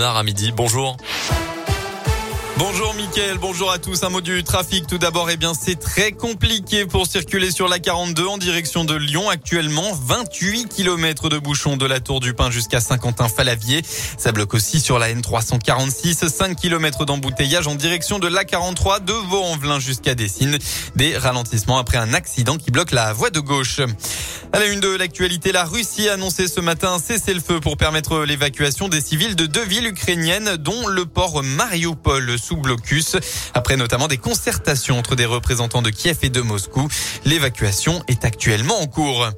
à midi. Bonjour. Bonjour Mickaël, bonjour à tous. Un mot du trafic tout d'abord. Eh bien, c'est très compliqué pour circuler sur la 42 en direction de Lyon. Actuellement, 28 km de bouchons de la Tour du Pin jusqu'à Saint-Quentin-Falavier. Ça bloque aussi sur la N346. 5 km d'embouteillage en direction de l'A43 de Vaux-en-Velin jusqu'à Dessines. Des ralentissements après un accident qui bloque la voie de gauche. À la une de l'actualité, la Russie a annoncé ce matin un cessez-le-feu pour permettre l'évacuation des civils de deux villes ukrainiennes, dont le port Mariupol blocus. Après notamment des concertations entre des représentants de Kiev et de Moscou, l'évacuation est actuellement en cours.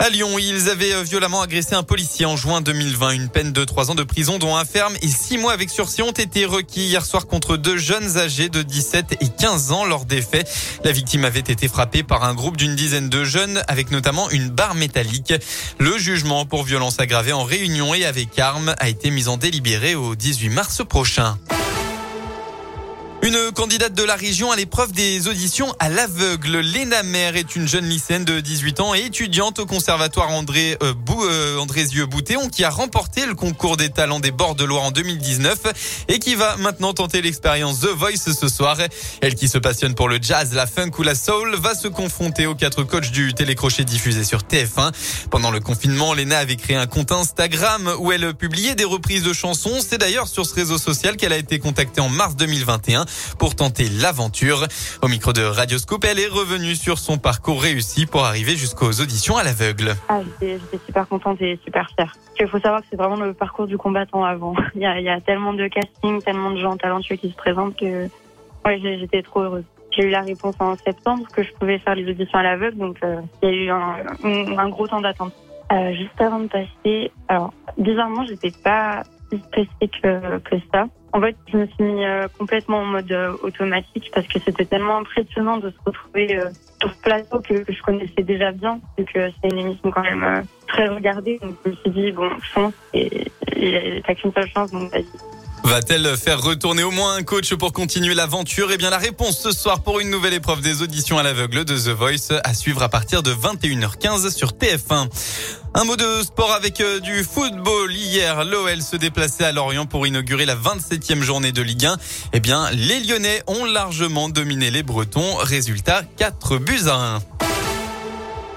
À Lyon, ils avaient violemment agressé un policier en juin 2020. Une peine de trois ans de prison, dont un ferme et six mois avec sursis ont été requis hier soir contre deux jeunes âgés de 17 et 15 ans lors des faits. La victime avait été frappée par un groupe d'une dizaine de jeunes avec notamment une barre métallique. Le jugement pour violence aggravée en réunion et avec arme a été mis en délibéré au 18 mars prochain. Une candidate de la région à l'épreuve des auditions à l'aveugle. Léna Mère est une jeune lycéenne de 18 ans et étudiante au conservatoire André euh, Bou, euh, Andrézieux Boutéon qui a remporté le concours des talents des bords de Loire en 2019 et qui va maintenant tenter l'expérience The Voice ce soir. Elle qui se passionne pour le jazz, la funk ou la soul va se confronter aux quatre coachs du télécrochet diffusé sur TF1. Pendant le confinement, Léna avait créé un compte Instagram où elle publiait des reprises de chansons. C'est d'ailleurs sur ce réseau social qu'elle a été contactée en mars 2021 pour tenter l'aventure. Au micro de Radioscope, elle est revenue sur son parcours réussi pour arriver jusqu'aux auditions à l'aveugle. Ah, j'étais super contente et super fière. Il faut savoir que c'est vraiment le parcours du combattant avant. Il y, a, tellement de castings, tellement de gens talentueux qui se présentent que ouais, j'étais trop heureuse. J'ai eu la réponse en septembre que je pouvais faire les auditions à l'aveugle, donc euh, il y a eu un, gros temps d'attente. Euh, juste avant de passer, alors bizarrement, j'étais pas si stressée que ça. En fait, je me suis mis euh, complètement en mode euh, automatique parce que c'était tellement impressionnant de se retrouver euh, sur ce plateau que, je connaissais déjà bien, vu que c'est une émission quand même très regardée. Donc je me suis dit, bon, chance, et, et t'as qu'une seule chance, donc vas-y. Va-t-elle faire retourner au moins un coach pour continuer l'aventure? Eh bien, la réponse ce soir pour une nouvelle épreuve des auditions à l'aveugle de The Voice à suivre à partir de 21h15 sur TF1. Un mot de sport avec euh, du football. Hier, l'OL se déplaçait à Lorient pour inaugurer la 27e journée de Ligue 1. Eh bien, les Lyonnais ont largement dominé les Bretons. Résultat, 4 buts à 1.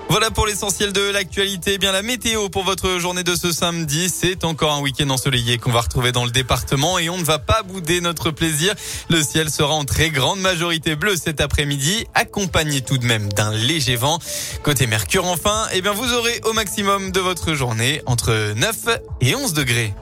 Voilà pour l'essentiel de l'actualité. Eh bien la météo pour votre journée de ce samedi, c'est encore un week-end ensoleillé qu'on va retrouver dans le département et on ne va pas bouder notre plaisir. Le ciel sera en très grande majorité bleu cet après-midi, accompagné tout de même d'un léger vent. Côté Mercure enfin, eh bien vous aurez au maximum de votre journée entre 9 et 11 degrés.